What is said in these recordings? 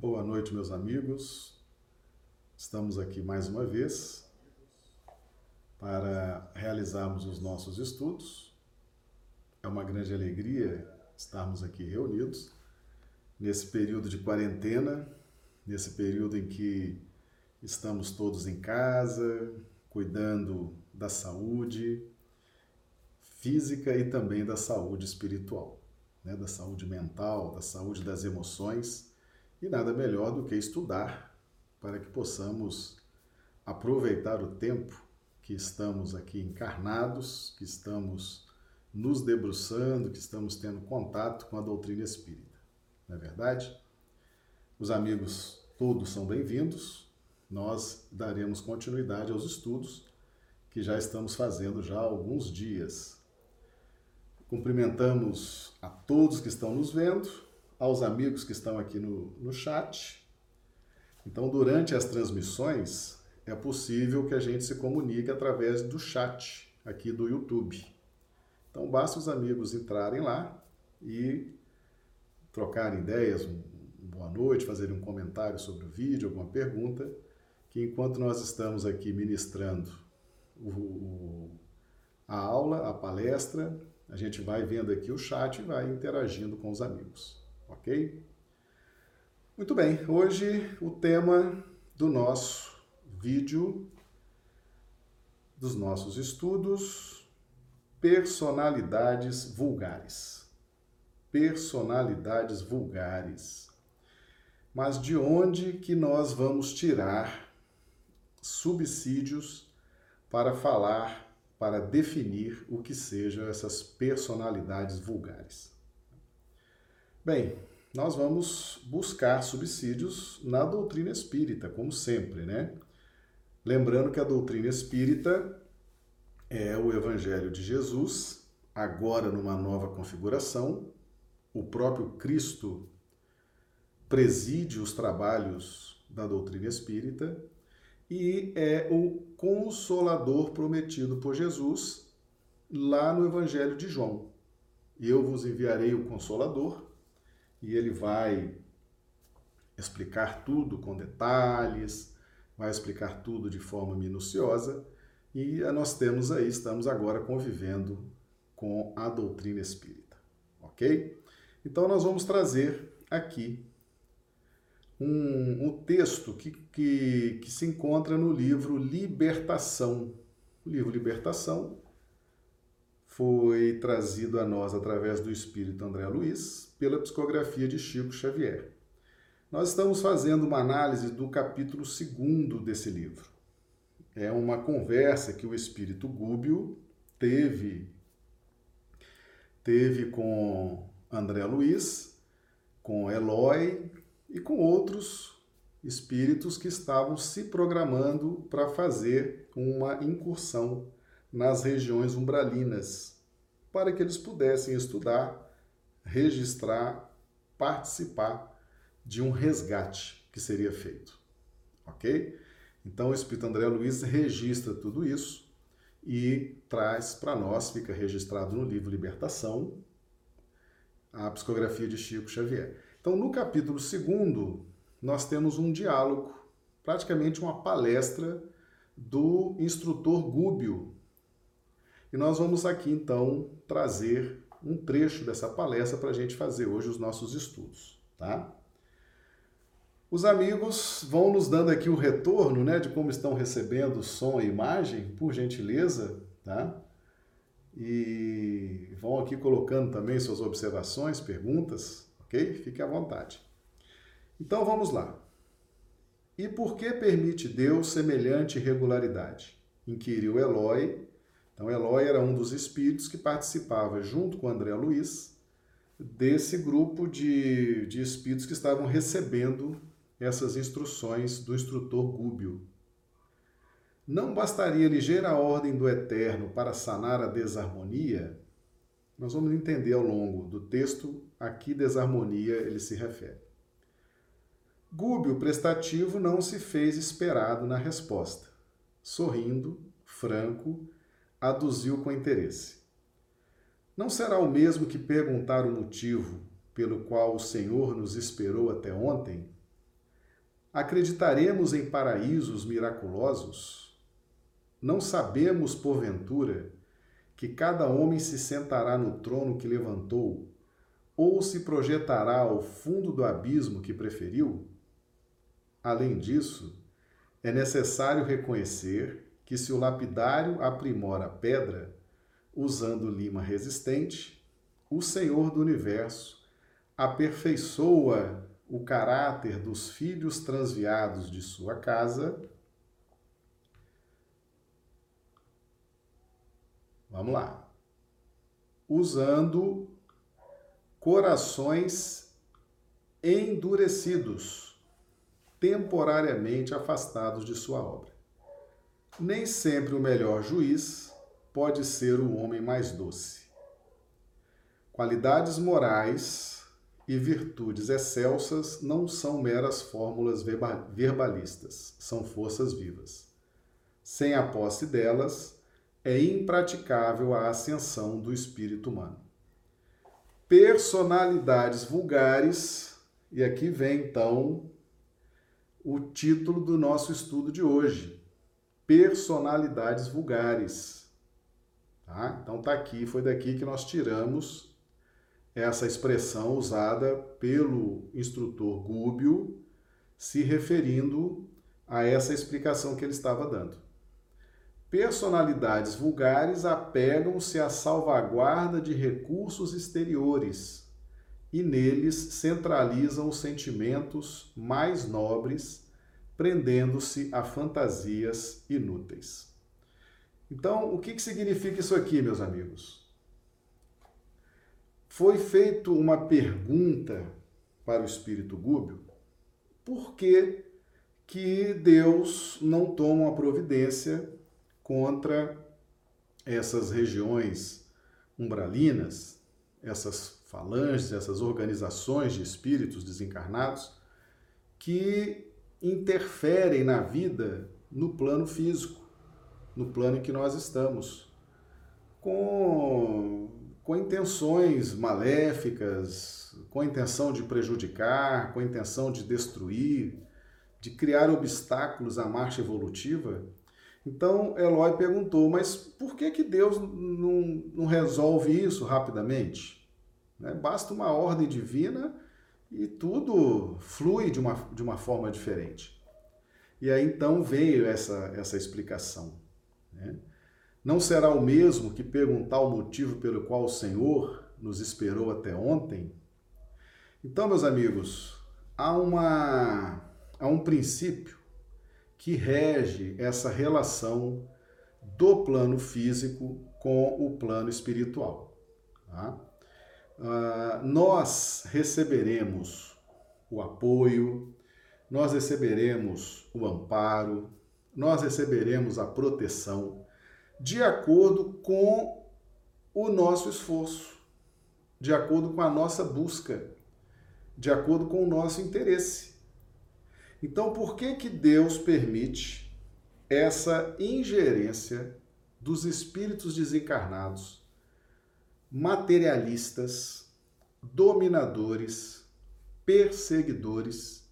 Boa noite, meus amigos. Estamos aqui mais uma vez para realizarmos os nossos estudos. É uma grande alegria estarmos aqui reunidos nesse período de quarentena, nesse período em que estamos todos em casa, cuidando da saúde física e também da saúde espiritual, né? da saúde mental, da saúde das emoções e nada melhor do que estudar para que possamos aproveitar o tempo que estamos aqui encarnados, que estamos nos debruçando, que estamos tendo contato com a doutrina espírita. Não é verdade? Os amigos todos são bem-vindos. Nós daremos continuidade aos estudos que já estamos fazendo já há alguns dias. Cumprimentamos a todos que estão nos vendo aos amigos que estão aqui no, no chat. Então, durante as transmissões, é possível que a gente se comunique através do chat aqui do YouTube. Então, basta os amigos entrarem lá e trocarem ideias, um, boa noite, fazerem um comentário sobre o vídeo, alguma pergunta, que enquanto nós estamos aqui ministrando o, o, a aula, a palestra, a gente vai vendo aqui o chat e vai interagindo com os amigos ok? Muito bem, hoje o tema do nosso vídeo, dos nossos estudos, personalidades vulgares. Personalidades vulgares. Mas de onde que nós vamos tirar subsídios para falar, para definir o que sejam essas personalidades vulgares? Bem, nós vamos buscar subsídios na doutrina espírita, como sempre, né? Lembrando que a doutrina espírita é o Evangelho de Jesus, agora numa nova configuração. O próprio Cristo preside os trabalhos da doutrina espírita e é o consolador prometido por Jesus lá no Evangelho de João. Eu vos enviarei o consolador e ele vai explicar tudo com detalhes, vai explicar tudo de forma minuciosa e nós temos aí, estamos agora convivendo com a doutrina espírita, ok? Então nós vamos trazer aqui um, um texto que, que, que se encontra no livro Libertação. O livro Libertação foi trazido a nós através do espírito André Luiz, pela psicografia de Chico Xavier. Nós estamos fazendo uma análise do capítulo 2 desse livro. É uma conversa que o espírito Gúbio teve teve com André Luiz, com Eloy e com outros espíritos que estavam se programando para fazer uma incursão nas regiões umbralinas, para que eles pudessem estudar registrar, participar de um resgate que seria feito. Ok? Então o Espírito André Luiz registra tudo isso e traz para nós, fica registrado no livro Libertação, a psicografia de Chico Xavier. Então, no capítulo 2, nós temos um diálogo, praticamente uma palestra do instrutor Gúbio. E nós vamos aqui então trazer um trecho dessa palestra para a gente fazer hoje os nossos estudos, tá? Os amigos vão nos dando aqui o retorno, né, de como estão recebendo som e imagem, por gentileza, tá? E vão aqui colocando também suas observações, perguntas, ok? Fique à vontade. Então vamos lá. E por que permite Deus semelhante irregularidade? Inquiriu Eloy então, Eloy era um dos espíritos que participava, junto com André Luiz, desse grupo de, de espíritos que estavam recebendo essas instruções do instrutor Gúbio. Não bastaria ligeira ordem do Eterno para sanar a desarmonia? Nós vamos entender ao longo do texto a que desarmonia ele se refere. Gúbio prestativo não se fez esperado na resposta. Sorrindo, franco, aduziu com interesse. Não será o mesmo que perguntar o motivo pelo qual o Senhor nos esperou até ontem? Acreditaremos em paraísos miraculosos? Não sabemos, porventura, que cada homem se sentará no trono que levantou, ou se projetará ao fundo do abismo que preferiu? Além disso, é necessário reconhecer que se o lapidário aprimora a pedra, usando lima resistente, o Senhor do universo aperfeiçoa o caráter dos filhos transviados de sua casa. Vamos lá. Usando corações endurecidos, temporariamente afastados de sua obra. Nem sempre o melhor juiz pode ser o homem mais doce. Qualidades morais e virtudes excelsas não são meras fórmulas verbalistas, são forças vivas. Sem a posse delas, é impraticável a ascensão do espírito humano. Personalidades vulgares, e aqui vem então o título do nosso estudo de hoje: Personalidades vulgares. Tá? Então tá aqui, foi daqui que nós tiramos essa expressão usada pelo instrutor Gúbio, se referindo a essa explicação que ele estava dando. Personalidades vulgares apegam-se à salvaguarda de recursos exteriores e neles centralizam os sentimentos mais nobres, prendendo-se a fantasias inúteis. Então, o que, que significa isso aqui, meus amigos? Foi feita uma pergunta para o espírito Gúbio: por que, que Deus não toma uma providência contra essas regiões umbralinas, essas falanges, essas organizações de espíritos desencarnados que interferem na vida no plano físico, no plano em que nós estamos, com com intenções maléficas, com a intenção de prejudicar, com a intenção de destruir, de criar obstáculos à marcha evolutiva. Então Eloy perguntou, mas por que, que Deus não, não resolve isso rapidamente? Né? Basta uma ordem divina e tudo flui de uma, de uma forma diferente. E aí então veio essa, essa explicação. Né? Não será o mesmo que perguntar o motivo pelo qual o Senhor nos esperou até ontem? Então, meus amigos, há, uma, há um princípio que rege essa relação do plano físico com o plano espiritual. Tá? Uh, nós receberemos o apoio, nós receberemos o amparo, nós receberemos a proteção de acordo com o nosso esforço, de acordo com a nossa busca, de acordo com o nosso interesse. Então, por que que Deus permite essa ingerência dos espíritos desencarnados, materialistas, dominadores, perseguidores?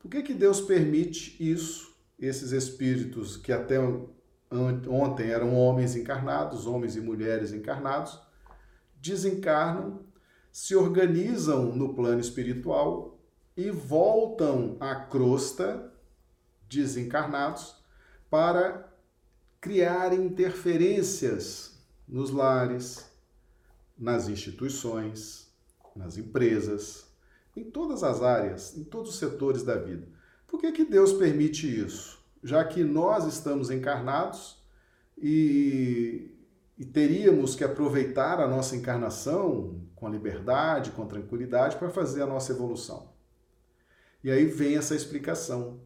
Por que que Deus permite isso, esses espíritos que até ontem eram homens encarnados, homens e mulheres encarnados, desencarnam, se organizam no plano espiritual e voltam à crosta, desencarnados, para criar interferências nos lares, nas instituições, nas empresas, em todas as áreas, em todos os setores da vida. Por que, que Deus permite isso? já que nós estamos encarnados e, e teríamos que aproveitar a nossa encarnação com liberdade, com tranquilidade, para fazer a nossa evolução. E aí vem essa explicação.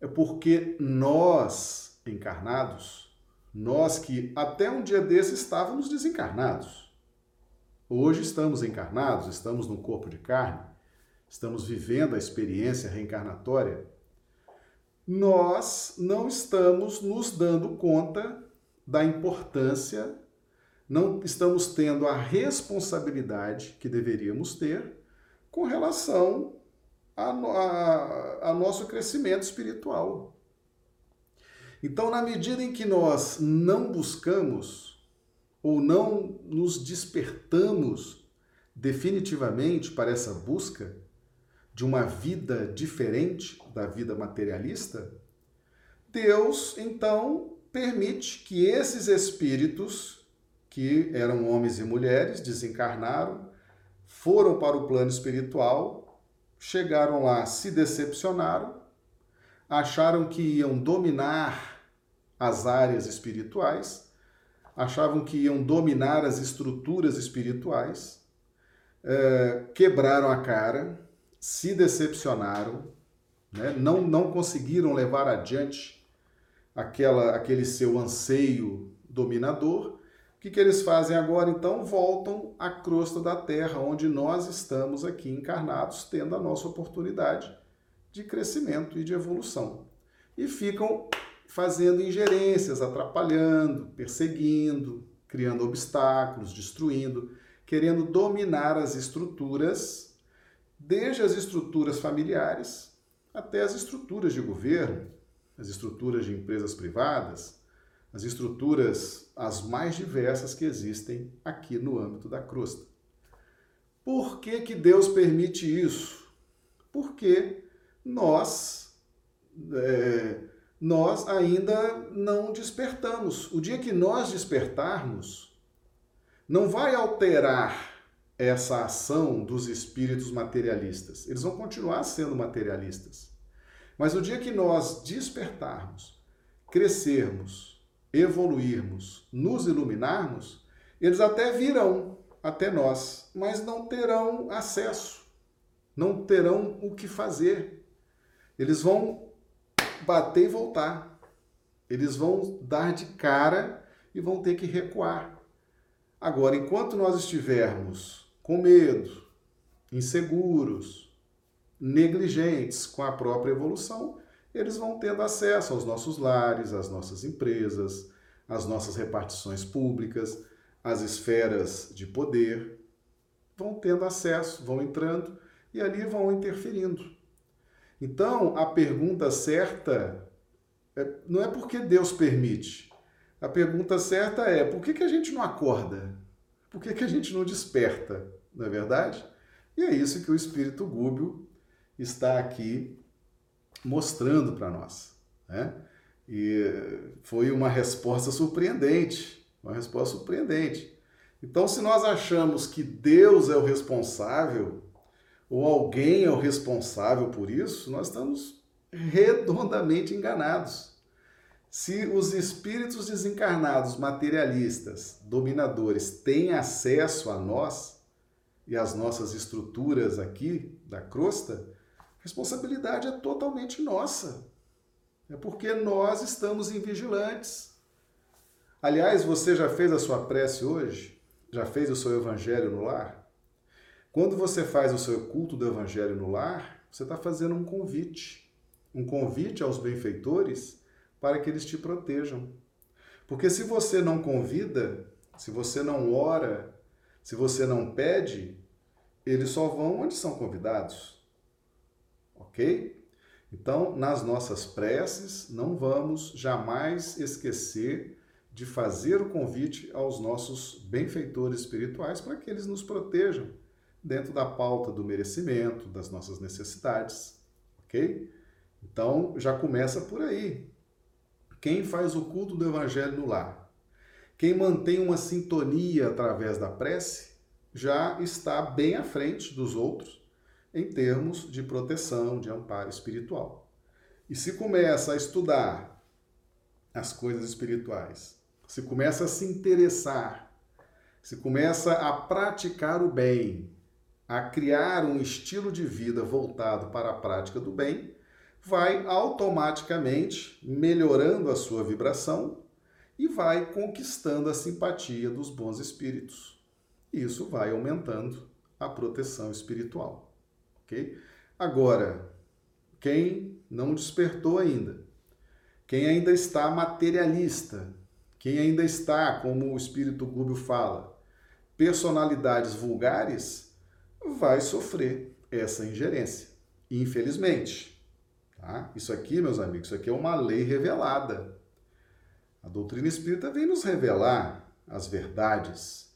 É porque nós, encarnados, nós que até um dia desse estávamos desencarnados, hoje estamos encarnados, estamos no corpo de carne, estamos vivendo a experiência reencarnatória nós não estamos nos dando conta da importância, não estamos tendo a responsabilidade que deveríamos ter com relação a, a, a nosso crescimento espiritual. Então, na medida em que nós não buscamos ou não nos despertamos definitivamente para essa busca de uma vida diferente da vida materialista, Deus então permite que esses espíritos, que eram homens e mulheres, desencarnaram, foram para o plano espiritual, chegaram lá, se decepcionaram, acharam que iam dominar as áreas espirituais, achavam que iam dominar as estruturas espirituais, é, quebraram a cara, se decepcionaram, né? não, não conseguiram levar adiante aquela, aquele seu anseio dominador. O que, que eles fazem agora? Então voltam à crosta da terra, onde nós estamos aqui encarnados, tendo a nossa oportunidade de crescimento e de evolução. E ficam fazendo ingerências, atrapalhando, perseguindo, criando obstáculos, destruindo, querendo dominar as estruturas, desde as estruturas familiares até as estruturas de governo, as estruturas de empresas privadas, as estruturas as mais diversas que existem aqui no âmbito da crosta. Por que, que Deus permite isso? Porque nós, é, nós ainda não despertamos. O dia que nós despertarmos, não vai alterar essa ação dos espíritos materialistas. Eles vão continuar sendo materialistas. Mas o dia que nós despertarmos, crescermos, evoluirmos, nos iluminarmos, eles até virão até nós, mas não terão acesso, não terão o que fazer. Eles vão bater e voltar. Eles vão dar de cara e vão ter que recuar. Agora, enquanto nós estivermos com medo, inseguros, negligentes com a própria evolução, eles vão tendo acesso aos nossos lares, às nossas empresas, às nossas repartições públicas, às esferas de poder, vão tendo acesso, vão entrando e ali vão interferindo. Então, a pergunta certa é, não é porque Deus permite. A pergunta certa é: por que, que a gente não acorda? Por que, que a gente não desperta? Não é verdade? E é isso que o Espírito Gúbio está aqui mostrando para nós. Né? E foi uma resposta surpreendente uma resposta surpreendente. Então, se nós achamos que Deus é o responsável ou alguém é o responsável por isso, nós estamos redondamente enganados. Se os espíritos desencarnados, materialistas, dominadores, têm acesso a nós e às nossas estruturas aqui da crosta, a responsabilidade é totalmente nossa. É porque nós estamos invigilantes. Aliás, você já fez a sua prece hoje? Já fez o seu evangelho no lar? Quando você faz o seu culto do Evangelho no lar, você está fazendo um convite. Um convite aos benfeitores para que eles te protejam. Porque se você não convida, se você não ora, se você não pede, eles só vão onde são convidados. Ok? Então, nas nossas preces, não vamos jamais esquecer de fazer o convite aos nossos benfeitores espirituais para que eles nos protejam dentro da pauta do merecimento, das nossas necessidades, ok? Então já começa por aí. Quem faz o culto do Evangelho no lar, quem mantém uma sintonia através da prece, já está bem à frente dos outros em termos de proteção, de amparo espiritual. E se começa a estudar as coisas espirituais, se começa a se interessar, se começa a praticar o bem, a criar um estilo de vida voltado para a prática do bem, vai automaticamente melhorando a sua vibração e vai conquistando a simpatia dos bons espíritos. Isso vai aumentando a proteção espiritual, ok? Agora, quem não despertou ainda, quem ainda está materialista, quem ainda está, como o Espírito Gúbio fala, personalidades vulgares, vai sofrer essa ingerência. Infelizmente. Tá? Isso aqui, meus amigos, isso aqui é uma lei revelada. A doutrina espírita vem nos revelar as verdades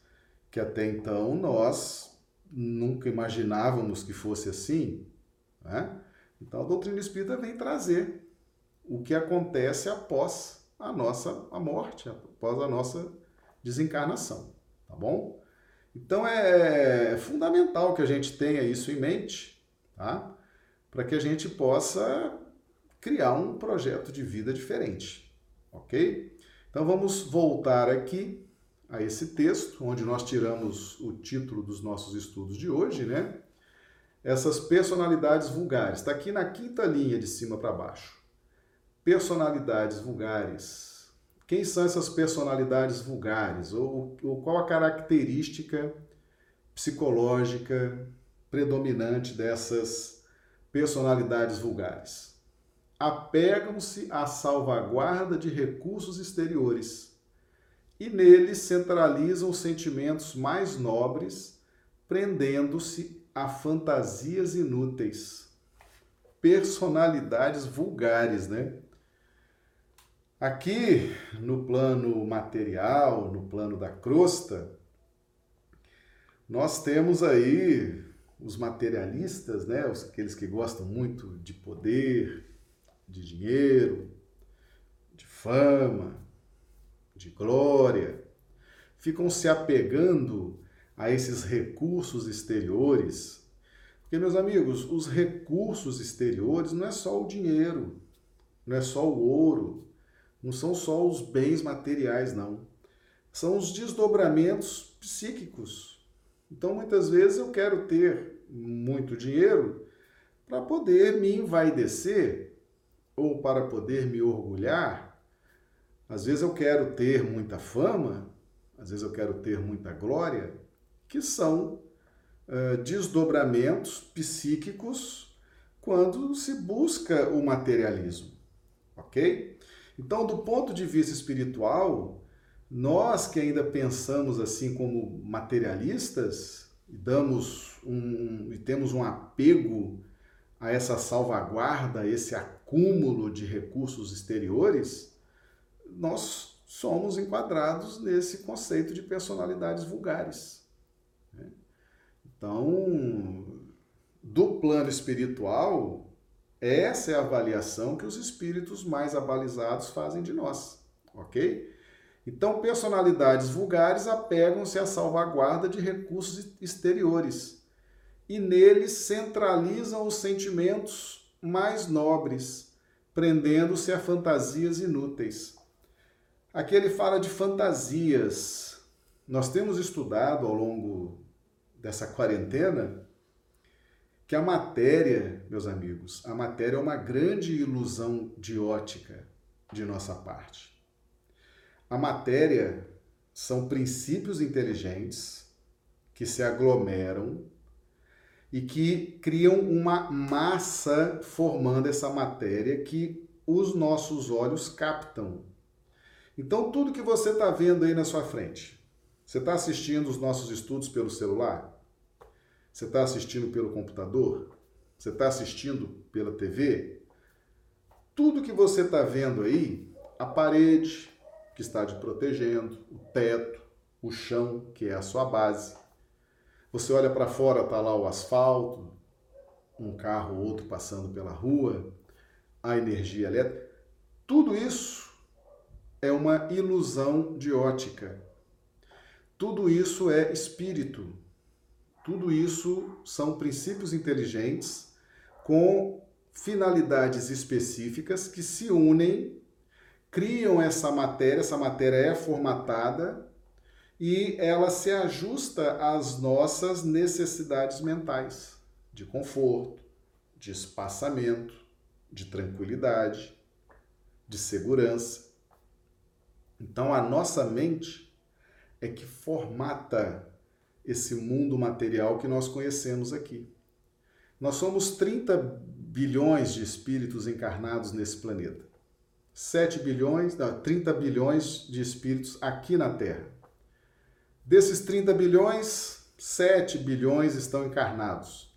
que até então nós nunca imaginávamos que fosse assim. Né? Então a doutrina espírita vem trazer o que acontece após a nossa a morte, após a nossa desencarnação, tá bom? Então é fundamental que a gente tenha isso em mente, tá? Para que a gente possa criar um projeto de vida diferente, ok? Então vamos voltar aqui a esse texto, onde nós tiramos o título dos nossos estudos de hoje, né? Essas personalidades vulgares. Está aqui na quinta linha de cima para baixo. Personalidades vulgares. Quem são essas personalidades vulgares? Ou, ou qual a característica psicológica predominante dessas personalidades vulgares? Apegam-se à salvaguarda de recursos exteriores e neles centralizam os sentimentos mais nobres, prendendo-se a fantasias inúteis, personalidades vulgares, né? Aqui no plano material, no plano da crosta, nós temos aí os materialistas, né? Aqueles que gostam muito de poder, de dinheiro, de fama, de glória, ficam se apegando a esses recursos exteriores. Porque, meus amigos, os recursos exteriores não é só o dinheiro, não é só o ouro, não são só os bens materiais, não. São os desdobramentos psíquicos. Então, muitas vezes eu quero ter muito dinheiro para poder me envaidecer ou para poder me orgulhar às vezes eu quero ter muita fama, às vezes eu quero ter muita glória, que são uh, desdobramentos psíquicos quando se busca o materialismo, ok? Então, do ponto de vista espiritual, nós que ainda pensamos assim como materialistas e damos um e temos um apego a essa salvaguarda, a esse acúmulo de recursos exteriores, nós somos enquadrados nesse conceito de personalidades vulgares. Né? Então, do plano espiritual, essa é a avaliação que os espíritos mais abalizados fazem de nós, ok? Então, personalidades vulgares apegam-se à salvaguarda de recursos exteriores e neles centralizam os sentimentos mais nobres, prendendo-se a fantasias inúteis. Aqui ele fala de fantasias. Nós temos estudado ao longo dessa quarentena que a matéria, meus amigos, a matéria é uma grande ilusão de ótica de nossa parte. A matéria são princípios inteligentes que se aglomeram e que criam uma massa formando essa matéria que os nossos olhos captam então, tudo que você está vendo aí na sua frente, você está assistindo os nossos estudos pelo celular? Você está assistindo pelo computador? Você está assistindo pela TV? Tudo que você está vendo aí, a parede que está te protegendo, o teto, o chão, que é a sua base. Você olha para fora, está lá o asfalto, um carro ou outro passando pela rua, a energia elétrica. Tudo isso é uma ilusão de ótica. Tudo isso é espírito. Tudo isso são princípios inteligentes com finalidades específicas que se unem, criam essa matéria, essa matéria é formatada e ela se ajusta às nossas necessidades mentais de conforto, de espaçamento, de tranquilidade, de segurança. Então a nossa mente é que formata esse mundo material que nós conhecemos aqui. Nós somos 30 bilhões de espíritos encarnados nesse planeta. 7 bilhões, não, 30 bilhões de espíritos aqui na Terra. Desses 30 bilhões, 7 bilhões estão encarnados.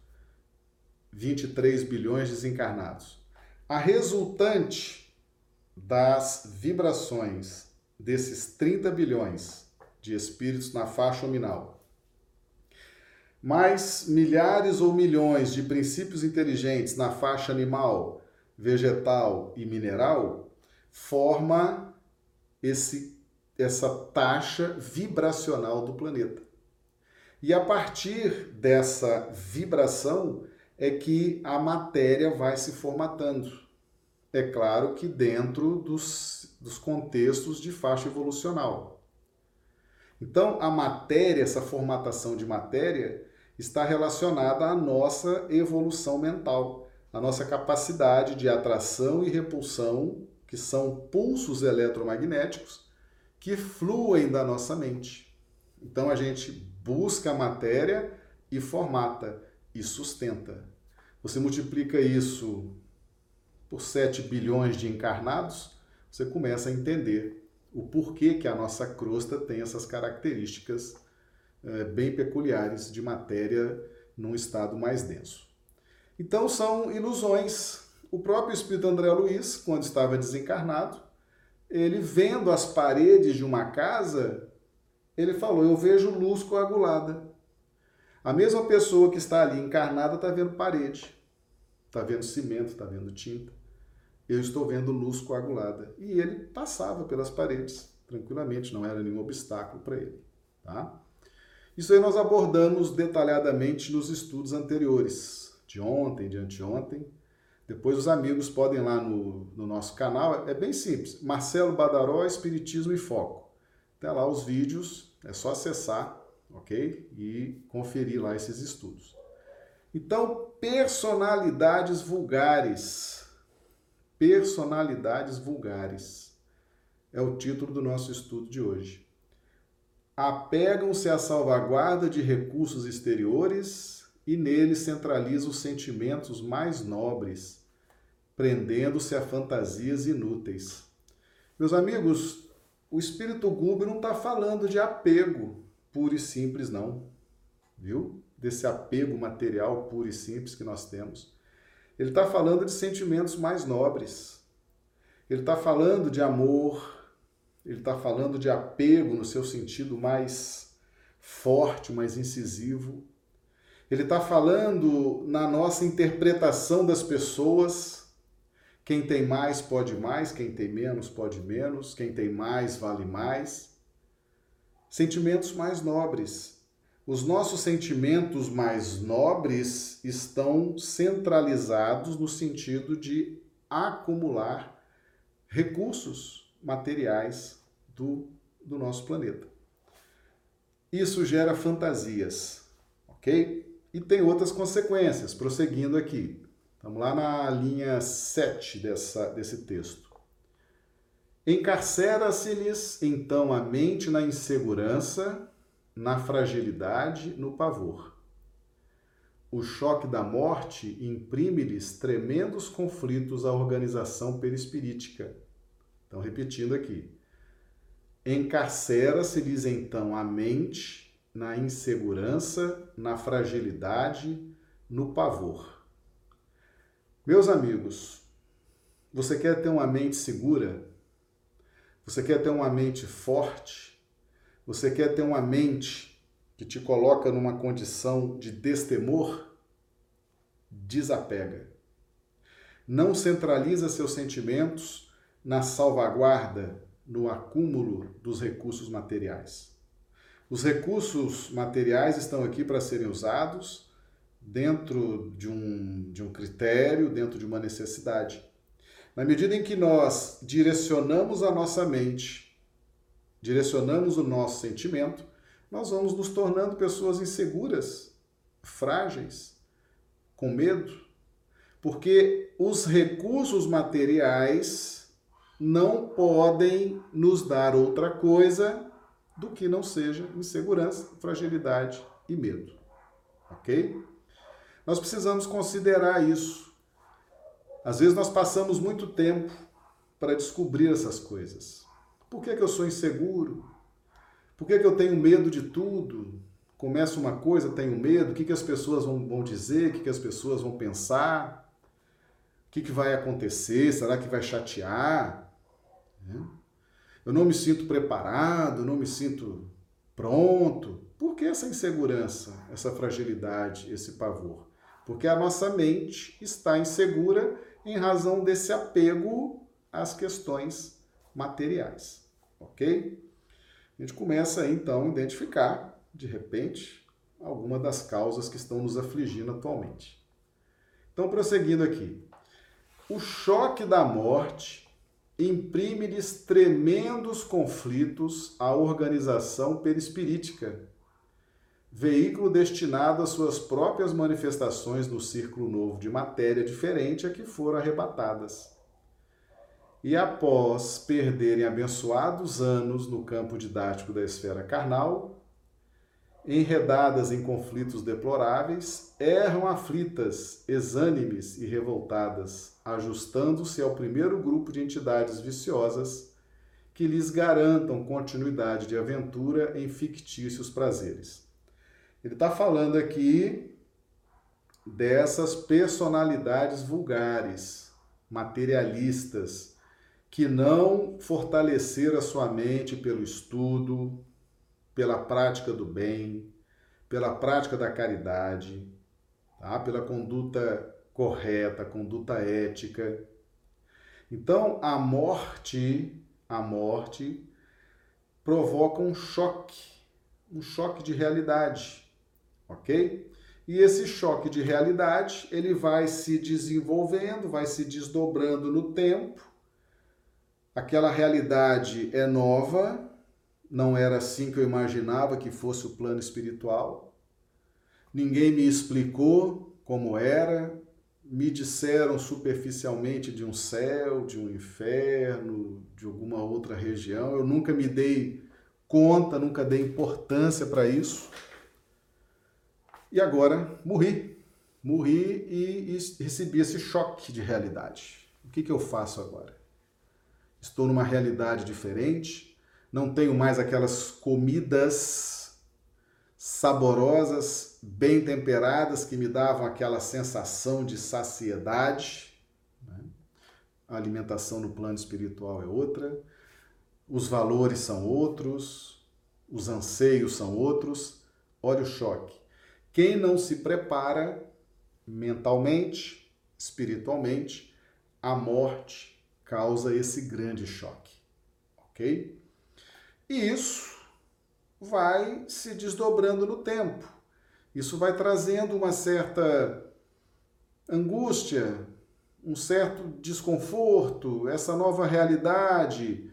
23 bilhões desencarnados. A resultante das vibrações desses 30 bilhões de espíritos na faixa nominal, mais milhares ou milhões de princípios inteligentes na faixa animal, vegetal e mineral, forma esse, essa taxa vibracional do planeta. E a partir dessa vibração é que a matéria vai se formatando. É claro que dentro dos, dos contextos de faixa evolucional. Então, a matéria, essa formatação de matéria, está relacionada à nossa evolução mental, à nossa capacidade de atração e repulsão, que são pulsos eletromagnéticos que fluem da nossa mente. Então, a gente busca a matéria e formata e sustenta. Você multiplica isso por 7 bilhões de encarnados, você começa a entender o porquê que a nossa crosta tem essas características é, bem peculiares de matéria num estado mais denso. Então são ilusões. O próprio Espírito André Luiz, quando estava desencarnado, ele vendo as paredes de uma casa, ele falou: Eu vejo luz coagulada. A mesma pessoa que está ali encarnada está vendo parede, está vendo cimento, está vendo tinta. Eu estou vendo luz coagulada. E ele passava pelas paredes tranquilamente, não era nenhum obstáculo para ele. Tá? Isso aí nós abordamos detalhadamente nos estudos anteriores, de ontem, de anteontem. Depois os amigos podem ir lá no, no nosso canal, é bem simples. Marcelo Badaró, Espiritismo e Foco. Tem lá os vídeos é só acessar, ok? E conferir lá esses estudos. Então, personalidades vulgares. Personalidades vulgares é o título do nosso estudo de hoje. Apegam-se à salvaguarda de recursos exteriores e neles centralizam os sentimentos mais nobres, prendendo-se a fantasias inúteis. Meus amigos, o espírito Gúbio não está falando de apego puro e simples, não. Viu? Desse apego material puro e simples que nós temos. Ele está falando de sentimentos mais nobres. Ele está falando de amor. Ele está falando de apego no seu sentido mais forte, mais incisivo. Ele está falando na nossa interpretação das pessoas quem tem mais pode mais, quem tem menos pode menos, quem tem mais vale mais. Sentimentos mais nobres. Os nossos sentimentos mais nobres estão centralizados no sentido de acumular recursos materiais do, do nosso planeta. Isso gera fantasias, ok? E tem outras consequências, prosseguindo aqui. Estamos lá na linha 7 dessa, desse texto. Encarcera-se-lhes então a mente na insegurança, na fragilidade, no pavor. O choque da morte imprime-lhes tremendos conflitos à organização perispirítica. Então, repetindo aqui. Encarcera-se-lhes então a mente na insegurança, na fragilidade, no pavor. Meus amigos, você quer ter uma mente segura? Você quer ter uma mente forte? Você quer ter uma mente que te coloca numa condição de destemor? Desapega. Não centraliza seus sentimentos na salvaguarda, no acúmulo dos recursos materiais. Os recursos materiais estão aqui para serem usados dentro de um, de um critério, dentro de uma necessidade. Na medida em que nós direcionamos a nossa mente, direcionamos o nosso sentimento, nós vamos nos tornando pessoas inseguras, frágeis, com medo, porque os recursos materiais não podem nos dar outra coisa do que não seja insegurança, fragilidade e medo. Ok? Nós precisamos considerar isso. Às vezes nós passamos muito tempo para descobrir essas coisas. Por que, que eu sou inseguro? Por que, que eu tenho medo de tudo? começa uma coisa, tenho medo, o que, que as pessoas vão, vão dizer, o que, que as pessoas vão pensar, o que, que vai acontecer, será que vai chatear? Né? Eu não me sinto preparado, não me sinto pronto. Por que essa insegurança, essa fragilidade, esse pavor? Porque a nossa mente está insegura em razão desse apego às questões materiais, ok? A gente começa então a identificar, de repente, alguma das causas que estão nos afligindo atualmente. Então, prosseguindo aqui. O choque da morte imprime-lhes tremendos conflitos à organização perispirítica, veículo destinado às suas próprias manifestações no círculo novo de matéria diferente a que foram arrebatadas. E após perderem abençoados anos no campo didático da esfera carnal, enredadas em conflitos deploráveis, erram aflitas, exânimes e revoltadas, ajustando-se ao primeiro grupo de entidades viciosas que lhes garantam continuidade de aventura em fictícios prazeres. Ele está falando aqui dessas personalidades vulgares, materialistas, que não fortaleceram a sua mente pelo estudo, pela prática do bem, pela prática da caridade, tá? pela conduta correta, conduta ética. Então, a morte, a morte provoca um choque, um choque de realidade, ok? E esse choque de realidade, ele vai se desenvolvendo, vai se desdobrando no tempo. Aquela realidade é nova, não era assim que eu imaginava que fosse o plano espiritual. Ninguém me explicou como era, me disseram superficialmente de um céu, de um inferno, de alguma outra região. Eu nunca me dei conta, nunca dei importância para isso. E agora morri. Morri e, recebi esse choque de realidade. O que, que eu faço agora? Estou numa realidade diferente, não tenho mais aquelas comidas saborosas, bem temperadas, que me davam aquela sensação de saciedade. Né? A alimentação no plano espiritual é outra, os valores são outros, os anseios são outros. Olha o choque. Quem não se prepara mentalmente, espiritualmente, a morte causa esse grande choque. Ok? E isso vai se desdobrando no tempo. Isso vai trazendo uma certa angústia, um certo desconforto, essa nova realidade.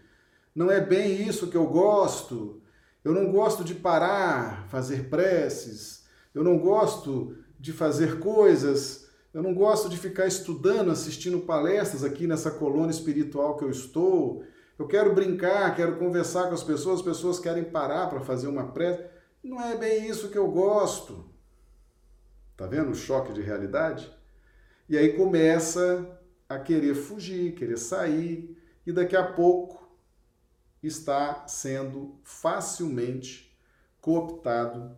Não é bem isso que eu gosto. Eu não gosto de parar, fazer preces. Eu não gosto de fazer coisas. Eu não gosto de ficar estudando, assistindo palestras aqui nessa colônia espiritual que eu estou. Eu quero brincar, quero conversar com as pessoas, as pessoas querem parar para fazer uma prece. Não é bem isso que eu gosto. Tá vendo o choque de realidade? E aí começa a querer fugir, querer sair, e daqui a pouco está sendo facilmente cooptado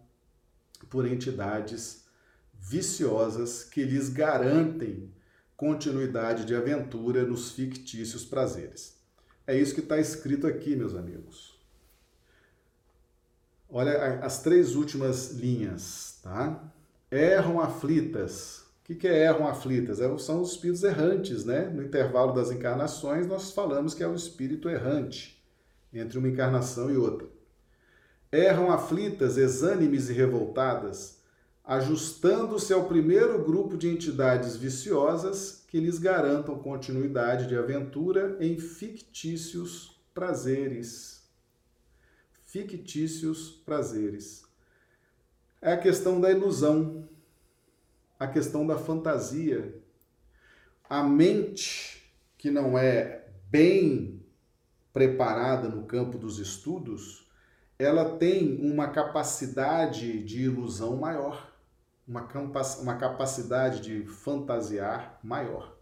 por entidades viciosas que lhes garantem continuidade de aventura nos fictícios prazeres. É isso que está escrito aqui, meus amigos. Olha as três últimas linhas, tá? Erram aflitas. O que, é erram aflitas? É, são os espíritos errantes, né? No intervalo das encarnações, nós falamos que é o espírito errante entre uma encarnação e outra. Erram aflitas, exânimes e revoltadas, ajustando-se ao primeiro grupo de entidades viciosas que lhes garantam continuidade de aventura em fictícios prazeres. Fictícios prazeres. É a questão da ilusão, a questão da fantasia. A mente que não é bem preparada no campo dos estudos, ela tem uma capacidade de ilusão maior uma, capacidade de fantasiar maior.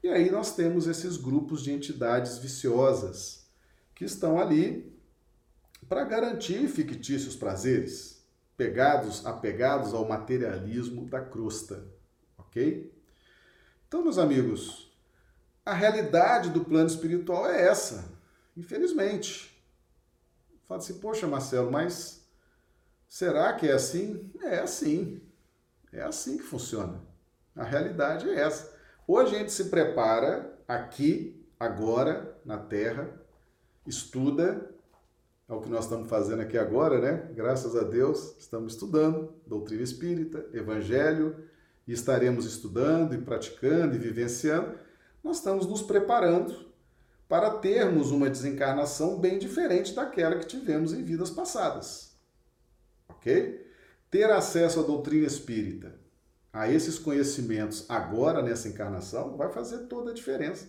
E aí nós temos esses grupos de entidades viciosas que estão ali para garantir fictícios prazeres. pegados, apegados ao materialismo da crosta, ok? Então, meus amigos, a realidade do plano espiritual é essa, infelizmente. Fala assim, poxa, Marcelo, mas será que é assim? É assim. É assim que funciona. A realidade é essa. Ou a gente se prepara aqui, agora, na Terra, estuda, é o que nós estamos fazendo aqui agora, né? Graças a Deus, estamos estudando doutrina espírita, evangelho, e estaremos estudando e praticando e vivenciando. Nós estamos nos preparando para termos uma desencarnação bem diferente daquela que tivemos em vidas passadas. Ok? Ter acesso à doutrina espírita, a esses conhecimentos agora nessa encarnação, vai fazer toda a diferença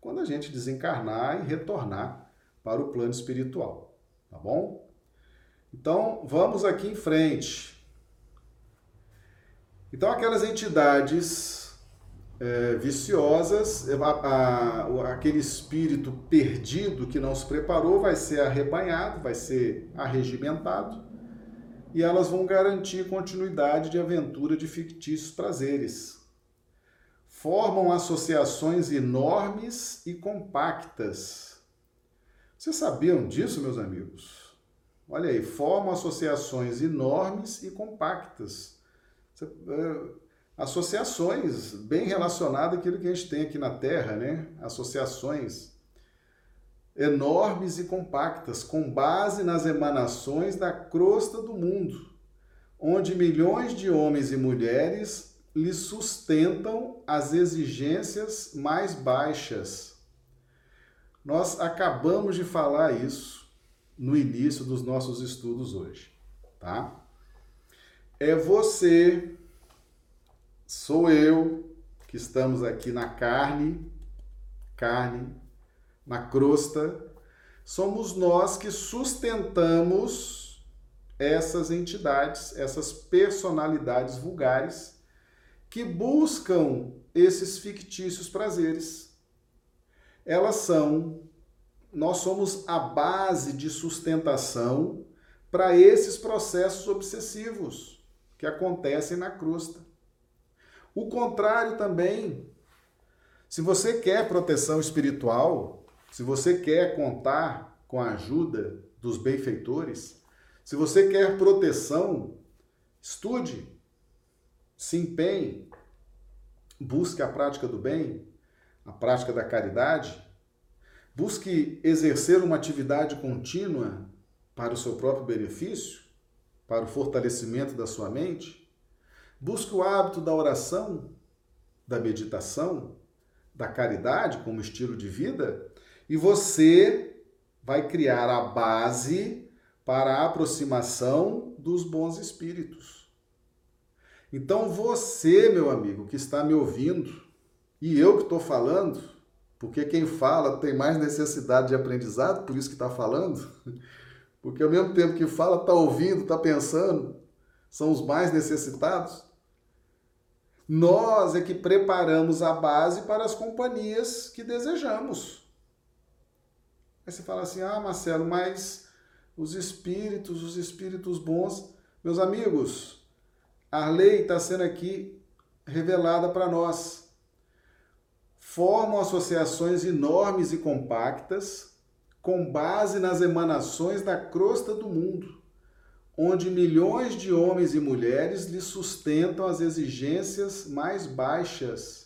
quando a gente desencarnar e retornar para o plano espiritual. Tá bom? Então, vamos aqui em frente. Então, aquelas entidades é, viciosas, a, a, aquele espírito perdido que não se preparou vai ser arrebanhado, vai ser arregimentado e elas vão garantir continuidade de aventura de fictícios prazeres. Formam associações enormes e compactas. Vocês sabiam disso, meus amigos? Olha aí, formam associações enormes e compactas. É, associações bem relacionadas àquilo que a gente tem aqui na Terra, né? Associações enormes e compactas, com base nas emanações da crosta do mundo, onde milhões de homens e mulheres lhe sustentam as exigências mais baixas. Nós acabamos de falar isso no início dos nossos estudos hoje, tá? É você sou eu que estamos aqui na carne, carne, na crosta, somos nós que sustentamos essas entidades, essas personalidades vulgares que buscam esses fictícios prazeres. Elas são, nós somos a base de sustentação para esses processos obsessivos que acontecem na crosta. O contrário também. Se você quer proteção espiritual, se você quer contar com a ajuda dos benfeitores, se você quer proteção, estude, se empenhe, busque a prática do bem, a prática da caridade, busque exercer uma atividade contínua para o seu próprio benefício, para o fortalecimento da sua mente. Busque o hábito da oração, da meditação, da caridade como estilo de vida, e você vai criar a base para a aproximação dos bons espíritos. Então você, meu amigo, que está me ouvindo, e eu que estou falando, porque quem fala tem mais necessidade de aprendizado, por isso que está falando, porque ao mesmo tempo que fala, está ouvindo, está pensando, são os mais necessitados. Nós é que preparamos a base para as companhias que desejamos. Aí você fala assim: ah, Marcelo, mas os espíritos, os espíritos bons. Meus amigos, a lei está sendo aqui revelada para nós. Formam associações enormes e compactas com base nas emanações da crosta do mundo onde milhões de homens e mulheres lhe sustentam as exigências mais baixas.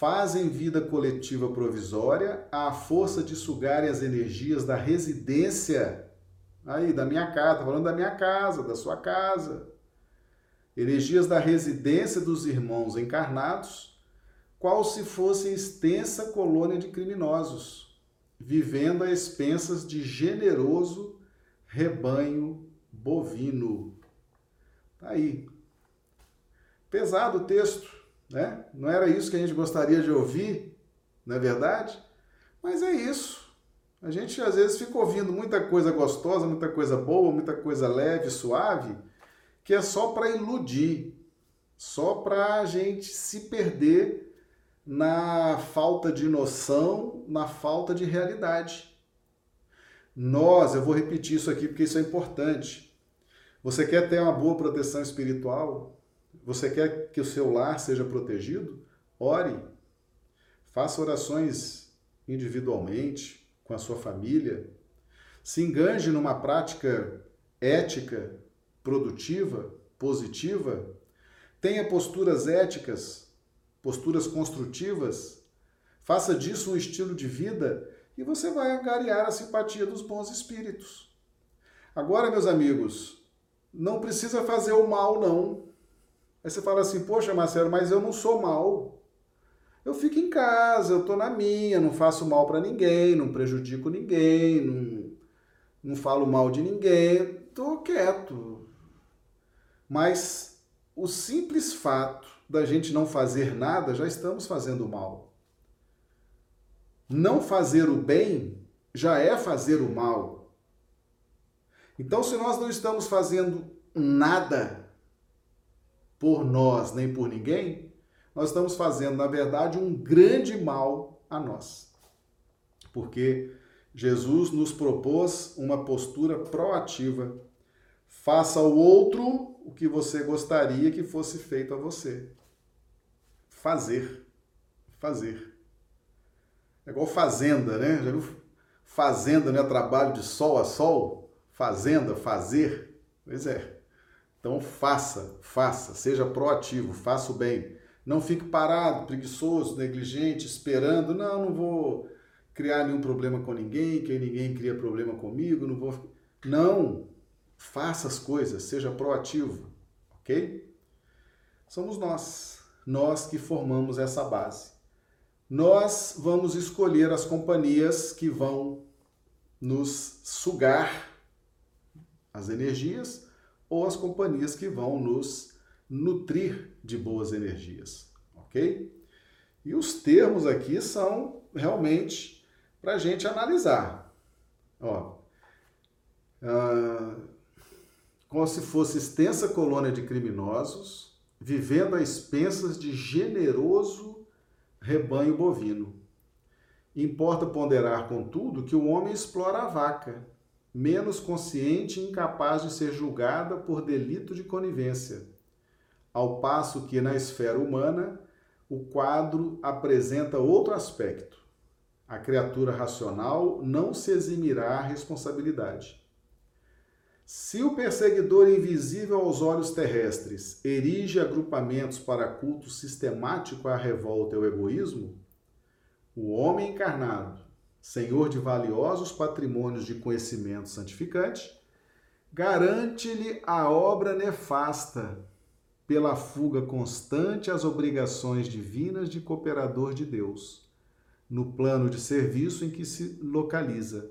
Fazem vida coletiva provisória à força de sugarem as energias da residência, aí, da minha casa, falando da minha casa, da sua casa. Energias da residência dos irmãos encarnados, qual se fosse extensa colônia de criminosos, vivendo a expensas de generoso rebanho bovino. Tá aí. Pesado o texto, né? Não era isso que a gente gostaria de ouvir, não é verdade? Mas é isso. A gente às vezes fica ouvindo muita coisa gostosa, muita coisa boa, muita coisa leve, suave, que é só para iludir, só para a gente se perder na falta de noção, na falta de realidade. Nós, eu vou repetir isso aqui porque isso é importante. Você quer ter uma boa proteção espiritual? Você quer que o seu lar seja protegido? Ore. Faça orações individualmente, com a sua família. Se enganje numa prática ética, produtiva, positiva. Tenha posturas éticas, posturas construtivas. Faça disso um estilo de vida e você vai angariar a simpatia dos bons espíritos. Agora, meus amigos, não precisa fazer o mal, não. Aí você fala assim, poxa, Marcelo, mas eu não sou mal. Eu fico em casa, eu tô na minha, não faço mal para ninguém, não prejudico ninguém, não, não falo mal de ninguém, tô quieto. Mas o simples fato da gente não fazer nada, já estamos fazendo mal. Não fazer o bem já é fazer o mal. Então, se nós não estamos fazendo nada por nós nem por ninguém, nós estamos fazendo, na verdade, um grande mal a nós. Porque Jesus nos propôs uma postura proativa. Faça ao outro o que você gostaria que fosse feito a você fazer. Fazer. É igual fazenda, né? Já viu? Fazenda não é trabalho de sol a sol? Fazenda, fazer. Pois é. Então faça, faça, seja proativo, faça o bem. Não fique parado, preguiçoso, negligente, esperando. Não, não vou criar nenhum problema com ninguém, que ninguém cria problema comigo, não vou. Não! Faça as coisas, seja proativo, ok? Somos nós nós que formamos essa base. Nós vamos escolher as companhias que vão nos sugar as energias ou as companhias que vão nos nutrir de boas energias, ok? E os termos aqui são realmente para a gente analisar. Ó, uh, como se fosse extensa colônia de criminosos, vivendo a expensas de generoso rebanho bovino. Importa ponderar, contudo, que o homem explora a vaca, menos consciente e incapaz de ser julgada por delito de conivência, ao passo que na esfera humana o quadro apresenta outro aspecto. A criatura racional não se eximirá à responsabilidade. Se o perseguidor invisível aos olhos terrestres erige agrupamentos para culto sistemático à revolta e ao egoísmo, o homem encarnado, senhor de valiosos patrimônios de conhecimento santificante, garante-lhe a obra nefasta pela fuga constante às obrigações divinas de cooperador de Deus, no plano de serviço em que se localiza,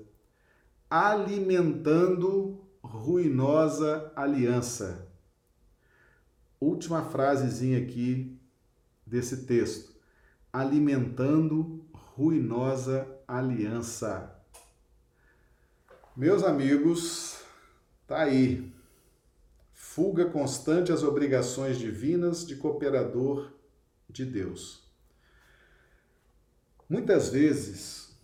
alimentando ruinosa aliança. Última frasezinha aqui desse texto. Alimentando ruinosa aliança. Meus amigos, tá aí. Fuga constante às obrigações divinas de cooperador de Deus. Muitas vezes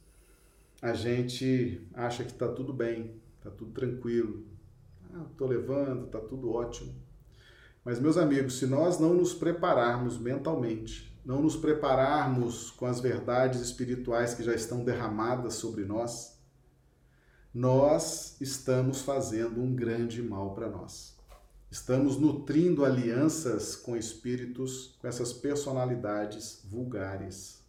a gente acha que está tudo bem, está tudo tranquilo, estou ah, levando, está tudo ótimo. Mas, meus amigos, se nós não nos prepararmos mentalmente, não nos prepararmos com as verdades espirituais que já estão derramadas sobre nós, nós estamos fazendo um grande mal para nós. Estamos nutrindo alianças com espíritos, com essas personalidades vulgares.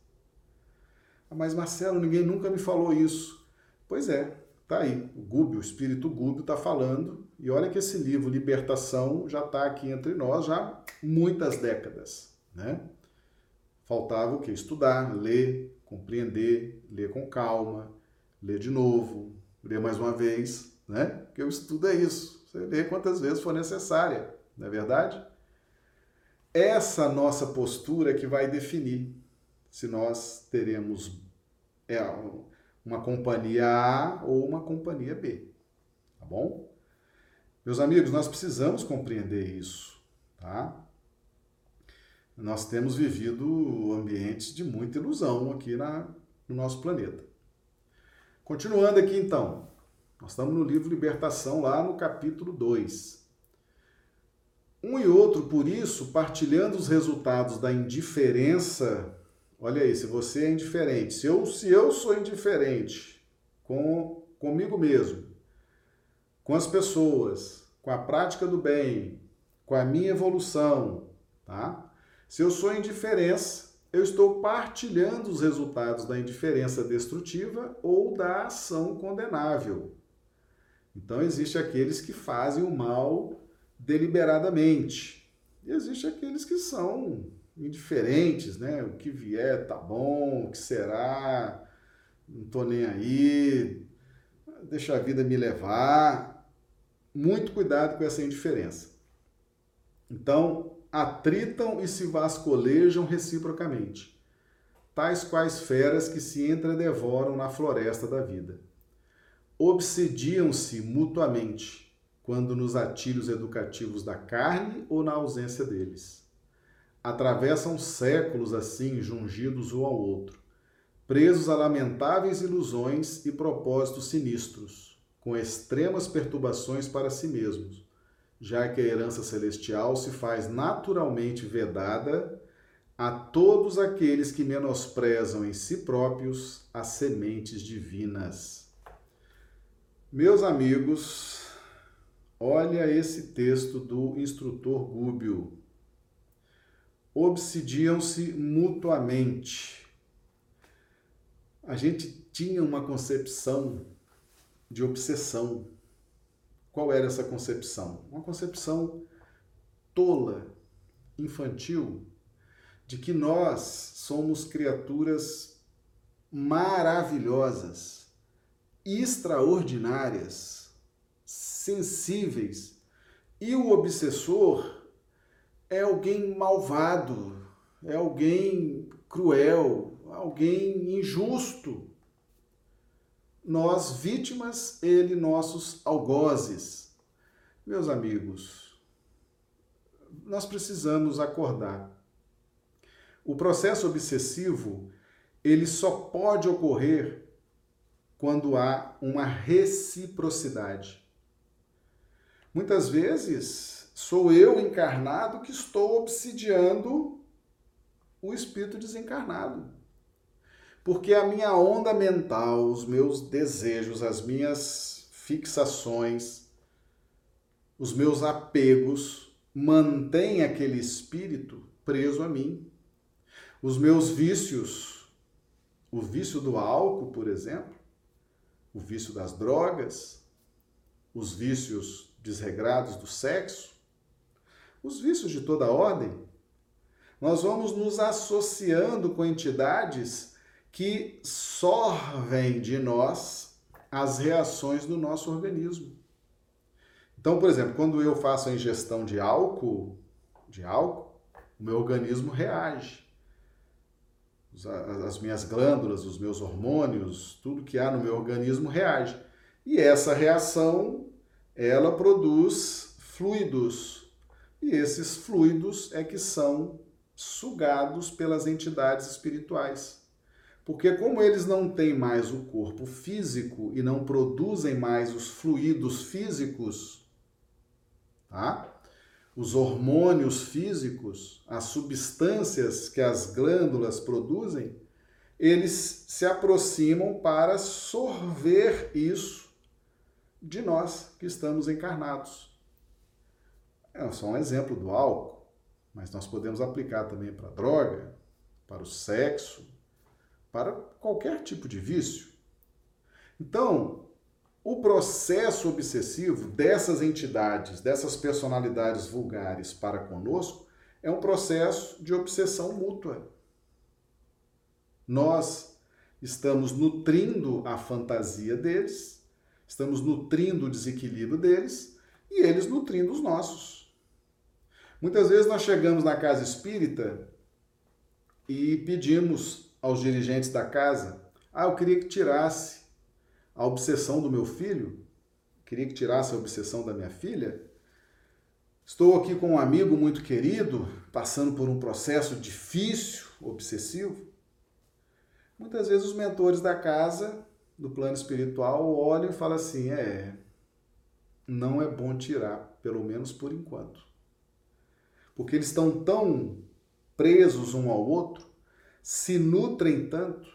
Ah, mas Marcelo, ninguém nunca me falou isso. Pois é, Tá aí, o Gúbio, o espírito Gúbio está falando, e olha que esse livro Libertação já está aqui entre nós já muitas décadas, né? Faltava o que? Estudar, ler, compreender, ler com calma, ler de novo, ler mais uma vez, né? Porque o estudo é isso, você lê quantas vezes for necessária, não é verdade? Essa nossa postura é que vai definir se nós teremos é, uma companhia A ou uma companhia B, tá bom? Meus amigos, nós precisamos compreender isso, tá? Nós temos vivido ambientes de muita ilusão aqui na, no nosso planeta. Continuando aqui então, nós estamos no livro Libertação, lá no capítulo 2. Um e outro, por isso, partilhando os resultados da indiferença. Olha aí, se você é indiferente, se eu, se eu sou indiferente com comigo mesmo, com as pessoas, com a prática do bem, com a minha evolução, tá? Se eu sou indiferença, eu estou partilhando os resultados da indiferença destrutiva ou da ação condenável. Então, existe aqueles que fazem o mal deliberadamente. E existe aqueles que são indiferentes, né? O que vier tá bom, o que será, não tô nem aí, deixa a vida me levar. Muito cuidado com essa indiferença. Então, atritam e se vascolejam reciprocamente, tais quais feras que se entredevoram na floresta da vida. Obsediam-se mutuamente quando nos atilhos educativos da carne ou na ausência deles. Atravessam séculos assim, jungidos um ao outro, presos a lamentáveis ilusões e propósitos sinistros, com extremas perturbações para si mesmos, já que a herança celestial se faz naturalmente vedada a todos aqueles que menosprezam em si próprios as sementes divinas. Meus amigos, Olha esse texto do instrutor Gúbio. Obsidiam-se mutuamente. A gente tinha uma concepção de obsessão. Qual era essa concepção? Uma concepção tola, infantil, de que nós somos criaturas maravilhosas, extraordinárias, sensíveis. E o obsessor é alguém malvado, é alguém cruel, alguém injusto. Nós, vítimas, ele, nossos algozes. Meus amigos, nós precisamos acordar. O processo obsessivo, ele só pode ocorrer quando há uma reciprocidade. Muitas vezes sou eu encarnado que estou obsidiando o espírito desencarnado. Porque a minha onda mental, os meus desejos, as minhas fixações, os meus apegos mantêm aquele espírito preso a mim. Os meus vícios, o vício do álcool, por exemplo, o vício das drogas, os vícios desregrados do sexo, os vícios de toda ordem, nós vamos nos associando com entidades que sorvem de nós as reações do nosso organismo. Então, por exemplo, quando eu faço a ingestão de álcool, de álcool, o meu organismo reage. As minhas glândulas, os meus hormônios, tudo que há no meu organismo reage. E essa reação ela produz fluidos. E esses fluidos é que são sugados pelas entidades espirituais. Porque como eles não têm mais o corpo físico e não produzem mais os fluidos físicos, tá? Os hormônios físicos, as substâncias que as glândulas produzem, eles se aproximam para sorver isso de nós que estamos encarnados. É só um exemplo do álcool, mas nós podemos aplicar também para a droga, para o sexo, para qualquer tipo de vício. Então, o processo obsessivo dessas entidades, dessas personalidades vulgares para conosco, é um processo de obsessão mútua. Nós estamos nutrindo a fantasia deles Estamos nutrindo o desequilíbrio deles e eles nutrindo os nossos. Muitas vezes nós chegamos na casa espírita e pedimos aos dirigentes da casa: ah, eu queria que tirasse a obsessão do meu filho, queria que tirasse a obsessão da minha filha. Estou aqui com um amigo muito querido, passando por um processo difícil, obsessivo. Muitas vezes os mentores da casa do plano espiritual olham e falam assim: é, não é bom tirar, pelo menos por enquanto. porque eles estão tão presos um ao outro, se nutrem tanto,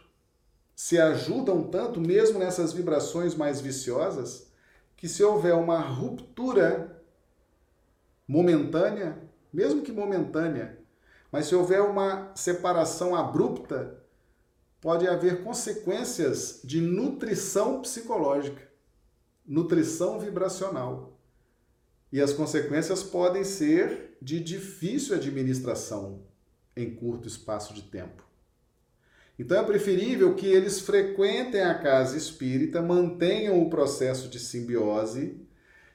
se ajudam tanto, mesmo nessas vibrações mais viciosas, que se houver uma ruptura momentânea, mesmo que momentânea, mas se houver uma separação abrupta, pode haver consequências de nutrição psicológica, nutrição vibracional. E as consequências podem ser de difícil administração em curto espaço de tempo. Então é preferível que eles frequentem a casa espírita, mantenham o processo de simbiose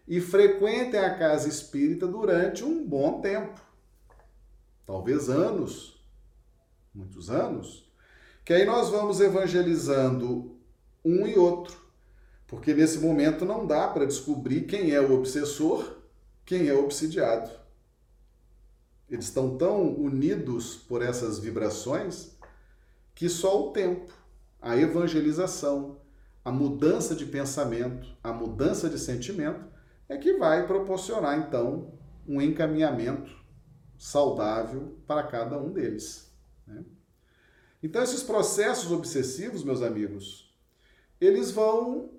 e frequentem a casa espírita durante um bom tempo. Talvez anos, muitos anos, que aí nós vamos evangelizando um e outro, porque nesse momento não dá para descobrir quem é o obsessor, quem é o obsidiado. Eles estão tão unidos por essas vibrações que só o tempo, a evangelização, a mudança de pensamento, a mudança de sentimento é que vai proporcionar então um encaminhamento saudável para cada um deles. Né? Então, esses processos obsessivos, meus amigos, eles vão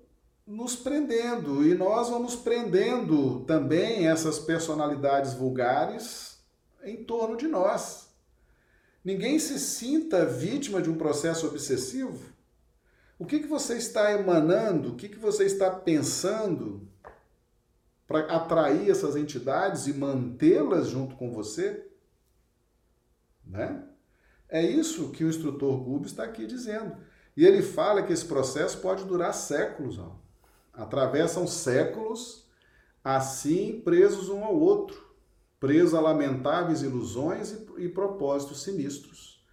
nos prendendo e nós vamos prendendo também essas personalidades vulgares em torno de nós. Ninguém se sinta vítima de um processo obsessivo. O que, que você está emanando, o que, que você está pensando para atrair essas entidades e mantê-las junto com você? Né? É isso que o instrutor Gubo está aqui dizendo. E ele fala que esse processo pode durar séculos. Ó. Atravessam séculos assim presos um ao outro, presos a lamentáveis ilusões e, e propósitos sinistros,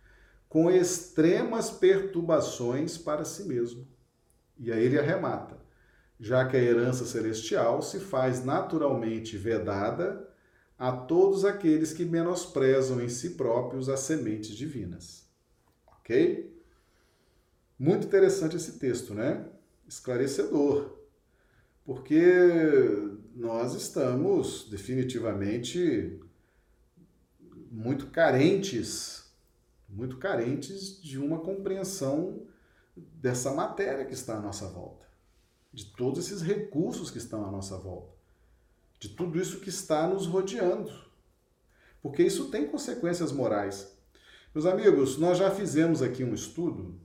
com extremas perturbações para si mesmo. E aí ele arremata já que a herança celestial se faz naturalmente vedada a todos aqueles que menosprezam em si próprios as sementes divinas. Ok? Muito interessante esse texto, né? Esclarecedor. Porque nós estamos definitivamente muito carentes, muito carentes de uma compreensão dessa matéria que está à nossa volta de todos esses recursos que estão à nossa volta, de tudo isso que está nos rodeando. Porque isso tem consequências morais. Meus amigos, nós já fizemos aqui um estudo,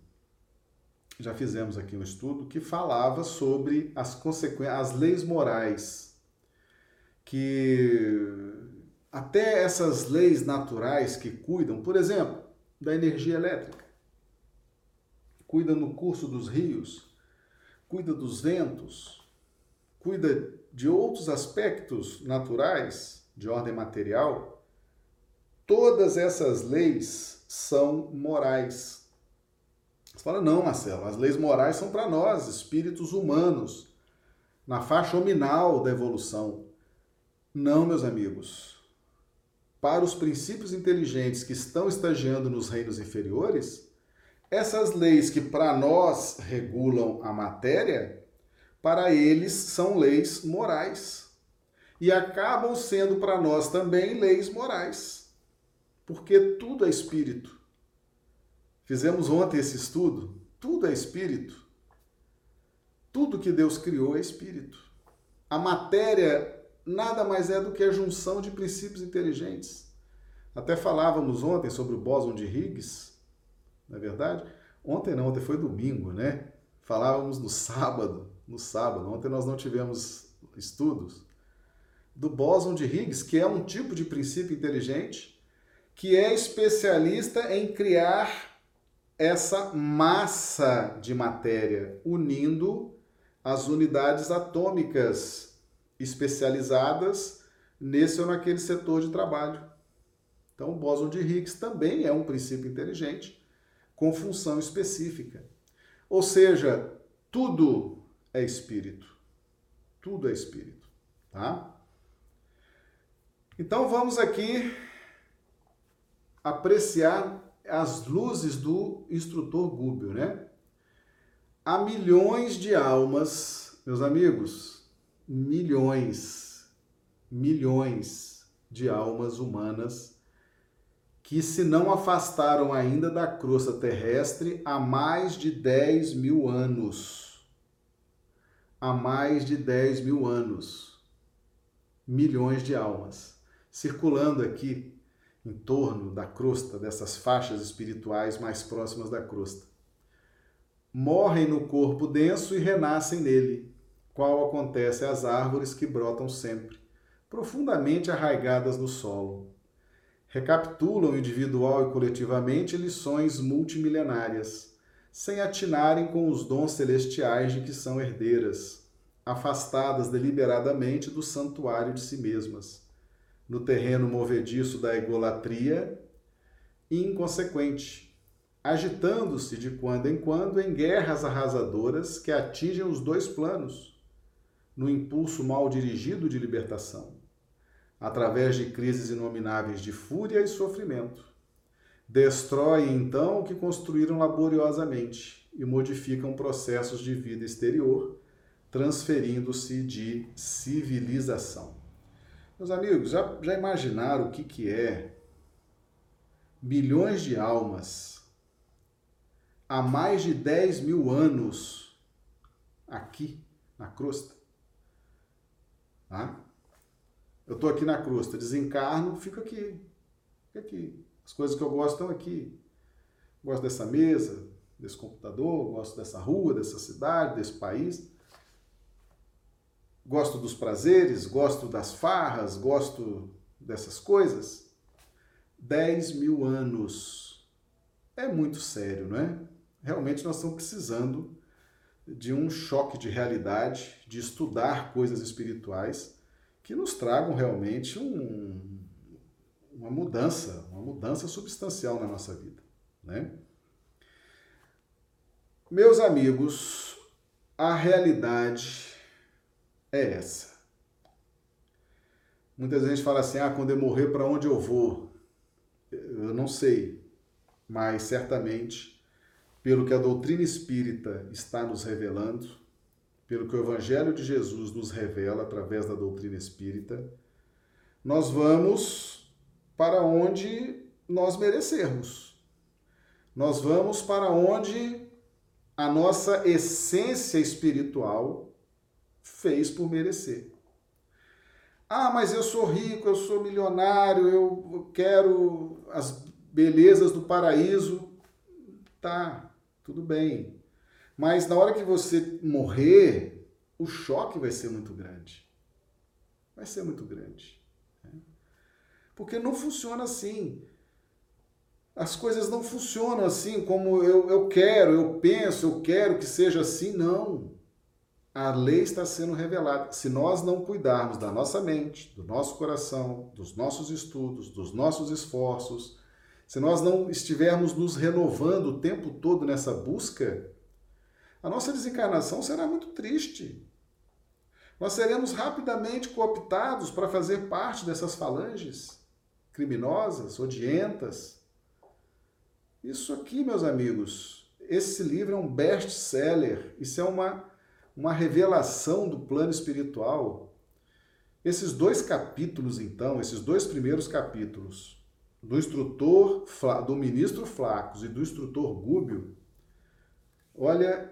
já fizemos aqui um estudo que falava sobre as consequências, as leis morais, que até essas leis naturais que cuidam, por exemplo, da energia elétrica, cuidam no curso dos rios, cuida dos ventos, cuida de outros aspectos naturais de ordem material, todas essas leis são morais. Você fala, não, Marcelo, as leis morais são para nós, espíritos humanos, na faixa nominal da evolução. Não, meus amigos. Para os princípios inteligentes que estão estagiando nos reinos inferiores, essas leis que para nós regulam a matéria, para eles são leis morais. E acabam sendo para nós também leis morais. Porque tudo é espírito. Fizemos ontem esse estudo. Tudo é espírito. Tudo que Deus criou é espírito. A matéria nada mais é do que a junção de princípios inteligentes. Até falávamos ontem sobre o bóson de Higgs, não é verdade? Ontem não, ontem foi domingo, né? Falávamos no sábado, no sábado. Ontem nós não tivemos estudos do bóson de Higgs, que é um tipo de princípio inteligente que é especialista em criar essa massa de matéria, unindo as unidades atômicas especializadas nesse ou naquele setor de trabalho. Então, o bóson de Higgs também é um princípio inteligente com função específica. Ou seja, tudo é espírito. Tudo é espírito, tá? Então vamos aqui apreciar as luzes do instrutor Gúbio, né? Há milhões de almas, meus amigos, milhões, milhões de almas humanas que se não afastaram ainda da crosta terrestre há mais de 10 mil anos. Há mais de 10 mil anos. Milhões de almas circulando aqui em torno da crosta, dessas faixas espirituais mais próximas da crosta. Morrem no corpo denso e renascem nele, qual acontece às árvores que brotam sempre, profundamente arraigadas no solo. Recapitulam individual e coletivamente lições multimilenárias, sem atinarem com os dons celestiais de que são herdeiras, afastadas deliberadamente do santuário de si mesmas no terreno movediço da egolatria inconsequente, agitando-se de quando em quando em guerras arrasadoras que atingem os dois planos, no impulso mal dirigido de libertação, através de crises inomináveis de fúria e sofrimento. Destroem então o que construíram laboriosamente e modificam processos de vida exterior, transferindo-se de civilização. Meus amigos, já, já imaginaram o que, que é milhões de almas há mais de 10 mil anos aqui na crosta? Ah? Eu estou aqui na crosta, desencarno, fico aqui. Fico aqui. As coisas que eu gosto estão aqui. Gosto dessa mesa, desse computador, gosto dessa rua, dessa cidade, desse país gosto dos prazeres, gosto das farras, gosto dessas coisas. 10 mil anos. É muito sério, não é? Realmente nós estamos precisando de um choque de realidade, de estudar coisas espirituais que nos tragam realmente um, uma mudança, uma mudança substancial na nossa vida, né? Meus amigos, a realidade é essa. Muitas vezes fala assim: ah, quando eu morrer, para onde eu vou? Eu não sei, mas certamente, pelo que a doutrina espírita está nos revelando, pelo que o Evangelho de Jesus nos revela através da doutrina espírita, nós vamos para onde nós merecermos. Nós vamos para onde a nossa essência espiritual fez por merecer. Ah, mas eu sou rico, eu sou milionário, eu quero as belezas do paraíso. Tá, tudo bem. Mas na hora que você morrer, o choque vai ser muito grande. Vai ser muito grande. Né? Porque não funciona assim. As coisas não funcionam assim como eu, eu quero, eu penso, eu quero que seja assim, não a lei está sendo revelada. Se nós não cuidarmos da nossa mente, do nosso coração, dos nossos estudos, dos nossos esforços, se nós não estivermos nos renovando o tempo todo nessa busca, a nossa desencarnação será muito triste. Nós seremos rapidamente cooptados para fazer parte dessas falanges criminosas, odientas. Isso aqui, meus amigos, esse livro é um best-seller. Isso é uma uma revelação do plano espiritual. Esses dois capítulos, então, esses dois primeiros capítulos, do instrutor, do ministro Flacos e do instrutor Gúbio, olha,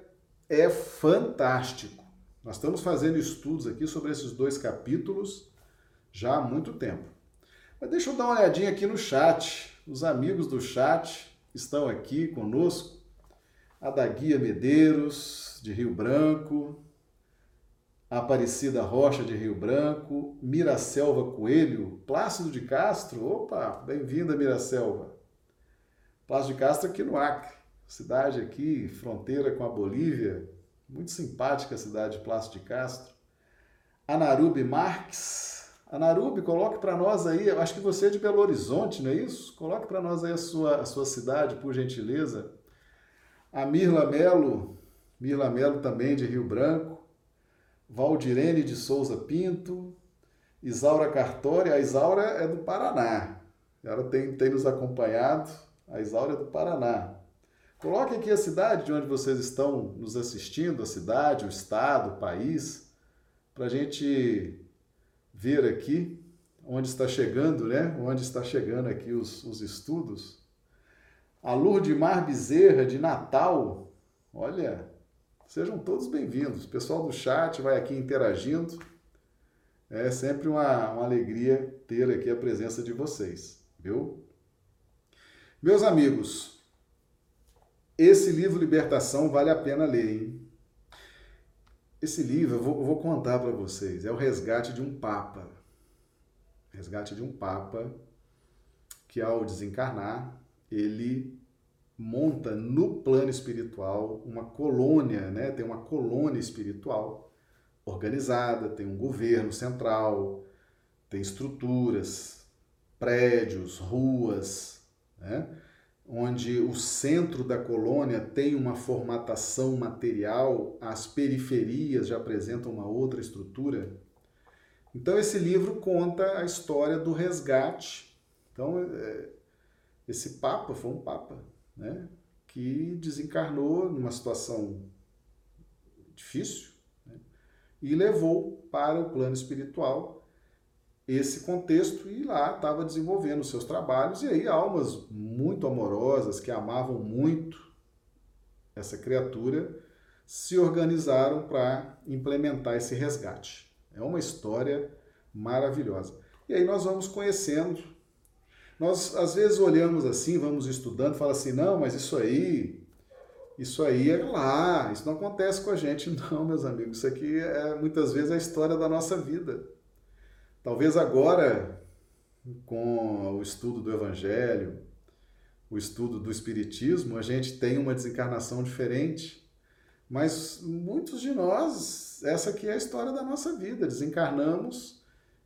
é fantástico. Nós estamos fazendo estudos aqui sobre esses dois capítulos já há muito tempo. Mas deixa eu dar uma olhadinha aqui no chat. Os amigos do chat estão aqui conosco. A da Guia Medeiros, de Rio Branco, Aparecida Rocha de Rio Branco, Miracelva Coelho, Plácido de Castro, opa, bem-vinda Miracelva. Plácido de Castro aqui no Acre, cidade aqui, fronteira com a Bolívia, muito simpática a cidade de Plácido de Castro. Anarube Marques, Anarube, coloque para nós aí, eu acho que você é de Belo Horizonte, não é isso? Coloque para nós aí a sua, a sua cidade, por gentileza. A Mirla Melo, Mila Melo também de Rio Branco, Valdirene de Souza Pinto, Isaura Cartori, a Isaura é do Paraná, ela tem, tem nos acompanhado, a Isaura é do Paraná. Coloque aqui a cidade de onde vocês estão nos assistindo, a cidade, o estado, o país, para a gente ver aqui. onde está chegando, né? Onde está chegando aqui os, os estudos. A Mar Bezerra, de Natal. Olha, sejam todos bem-vindos. O pessoal do chat vai aqui interagindo. É sempre uma, uma alegria ter aqui a presença de vocês, viu? Meus amigos, esse livro Libertação vale a pena ler, hein? Esse livro, eu vou, eu vou contar para vocês, é o resgate de um Papa. Resgate de um Papa que, ao desencarnar, ele monta no plano espiritual uma colônia, né? tem uma colônia espiritual organizada, tem um governo central, tem estruturas, prédios, ruas, né? onde o centro da colônia tem uma formatação material, as periferias já apresentam uma outra estrutura. Então, esse livro conta a história do resgate. Então, é, esse Papa foi um Papa, né? que desencarnou numa situação difícil né? e levou para o plano espiritual esse contexto e lá estava desenvolvendo seus trabalhos. E aí, almas muito amorosas, que amavam muito essa criatura, se organizaram para implementar esse resgate. É uma história maravilhosa. E aí nós vamos conhecendo. Nós às vezes olhamos assim, vamos estudando, fala assim: "Não, mas isso aí, isso aí é lá, isso não acontece com a gente". Não, meus amigos, isso aqui é muitas vezes a história da nossa vida. Talvez agora, com o estudo do Evangelho, o estudo do Espiritismo, a gente tenha uma desencarnação diferente. Mas muitos de nós, essa aqui é a história da nossa vida. Desencarnamos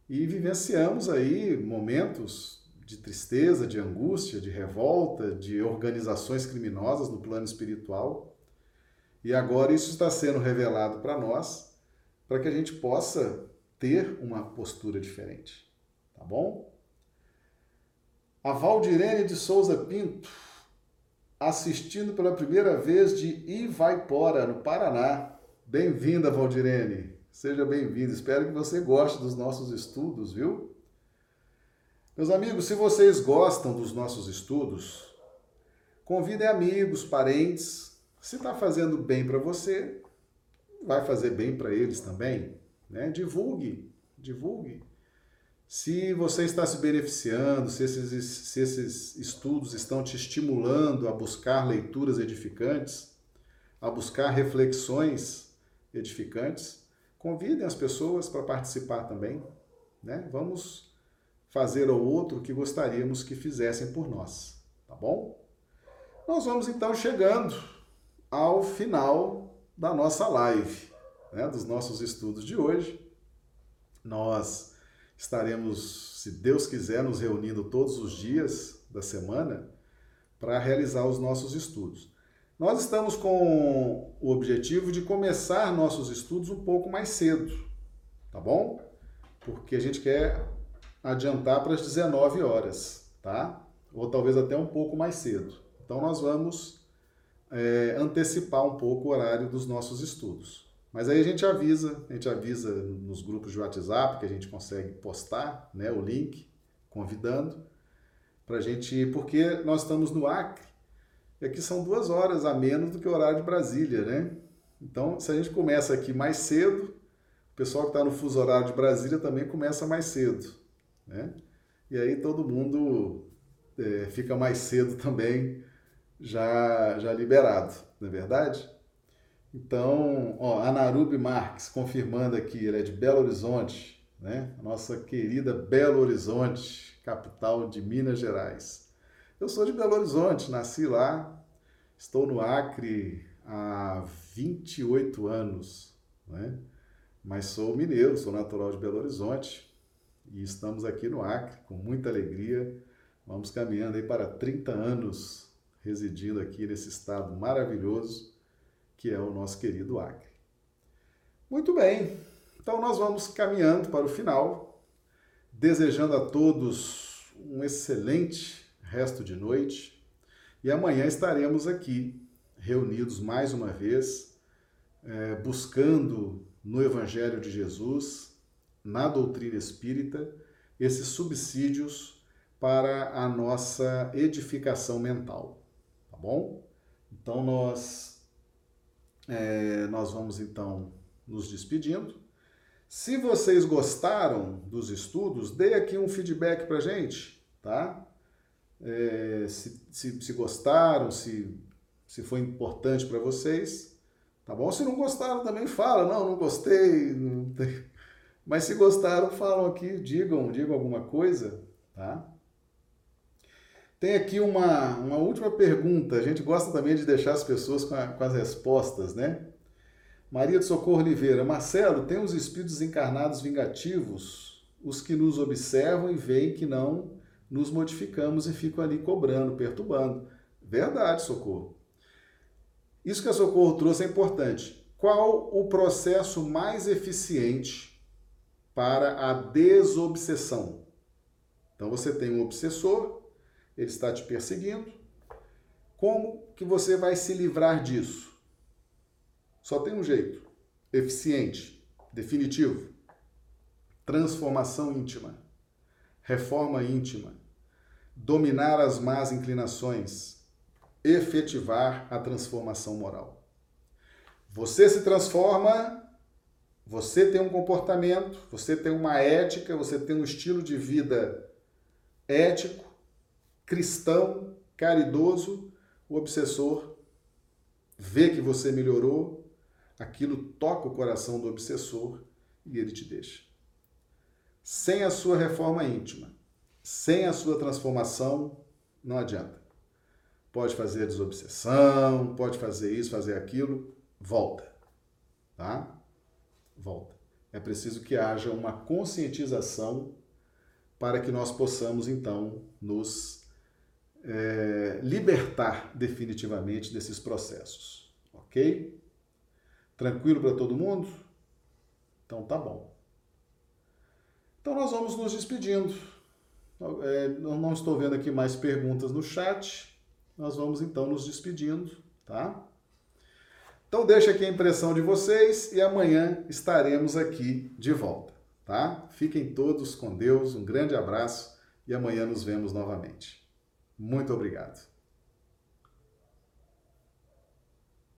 e vivenciamos aí momentos de tristeza, de angústia, de revolta, de organizações criminosas no plano espiritual. E agora isso está sendo revelado para nós, para que a gente possa ter uma postura diferente, tá bom? A Valdirene de Souza Pinto, assistindo pela primeira vez de Ivaipora, no Paraná. Bem-vinda, Valdirene. Seja bem-vinda. Espero que você goste dos nossos estudos, viu? Meus amigos, se vocês gostam dos nossos estudos, convidem amigos, parentes. Se está fazendo bem para você, vai fazer bem para eles também. Né? Divulgue, divulgue. Se você está se beneficiando, se esses, se esses estudos estão te estimulando a buscar leituras edificantes, a buscar reflexões edificantes, convidem as pessoas para participar também. Né? Vamos fazer ao outro o que gostaríamos que fizessem por nós, tá bom? Nós vamos então chegando ao final da nossa live né, dos nossos estudos de hoje. Nós estaremos, se Deus quiser, nos reunindo todos os dias da semana para realizar os nossos estudos. Nós estamos com o objetivo de começar nossos estudos um pouco mais cedo, tá bom? Porque a gente quer adiantar para as 19 horas, tá? Ou talvez até um pouco mais cedo. Então nós vamos é, antecipar um pouco o horário dos nossos estudos. Mas aí a gente avisa, a gente avisa nos grupos de WhatsApp que a gente consegue postar né, o link, convidando, para a gente. Porque nós estamos no Acre, e aqui são duas horas a menos do que o horário de Brasília, né? Então, se a gente começa aqui mais cedo, o pessoal que está no fuso horário de Brasília também começa mais cedo, né? E aí todo mundo é, fica mais cedo também, já, já liberado, não é verdade? Então, ó, a Narube Marques confirmando aqui, ela é de Belo Horizonte, né? Nossa querida Belo Horizonte, capital de Minas Gerais. Eu sou de Belo Horizonte, nasci lá, estou no Acre há 28 anos, né? Mas sou mineiro, sou natural de Belo Horizonte e estamos aqui no Acre com muita alegria. Vamos caminhando aí para 30 anos residindo aqui nesse estado maravilhoso que é o nosso querido Acre. Muito bem, então nós vamos caminhando para o final, desejando a todos um excelente resto de noite e amanhã estaremos aqui reunidos mais uma vez, é, buscando no Evangelho de Jesus, na doutrina espírita, esses subsídios para a nossa edificação mental, tá bom? Então nós é, nós vamos então nos despedindo. Se vocês gostaram dos estudos, dê aqui um feedback para gente, tá? É, se, se, se gostaram, se, se foi importante para vocês, tá bom? Se não gostaram também fala, não, não gostei, não tem... mas se gostaram, falam aqui, digam, digam alguma coisa, tá? Tem aqui uma, uma última pergunta, a gente gosta também de deixar as pessoas com, a, com as respostas, né? Maria de Socorro Oliveira, Marcelo, tem os espíritos encarnados vingativos, os que nos observam e veem que não nos modificamos e ficam ali cobrando, perturbando. Verdade, Socorro. Isso que a Socorro trouxe é importante. Qual o processo mais eficiente para a desobsessão? Então você tem um obsessor, ele está te perseguindo. Como que você vai se livrar disso? Só tem um jeito: eficiente, definitivo. Transformação íntima, reforma íntima, dominar as más inclinações, efetivar a transformação moral. Você se transforma, você tem um comportamento, você tem uma ética, você tem um estilo de vida ético, cristão, caridoso, o obsessor vê que você melhorou, aquilo toca o coração do obsessor e ele te deixa. Sem a sua reforma íntima, sem a sua transformação, não adianta. Pode fazer desobsessão, pode fazer isso, fazer aquilo, volta. Tá? Volta. É preciso que haja uma conscientização para que nós possamos então nos é, libertar definitivamente desses processos. Ok? Tranquilo para todo mundo? Então tá bom. Então nós vamos nos despedindo. É, não estou vendo aqui mais perguntas no chat. Nós vamos então nos despedindo, tá? Então deixa aqui a impressão de vocês e amanhã estaremos aqui de volta, tá? Fiquem todos com Deus, um grande abraço e amanhã nos vemos novamente. Muito obrigado.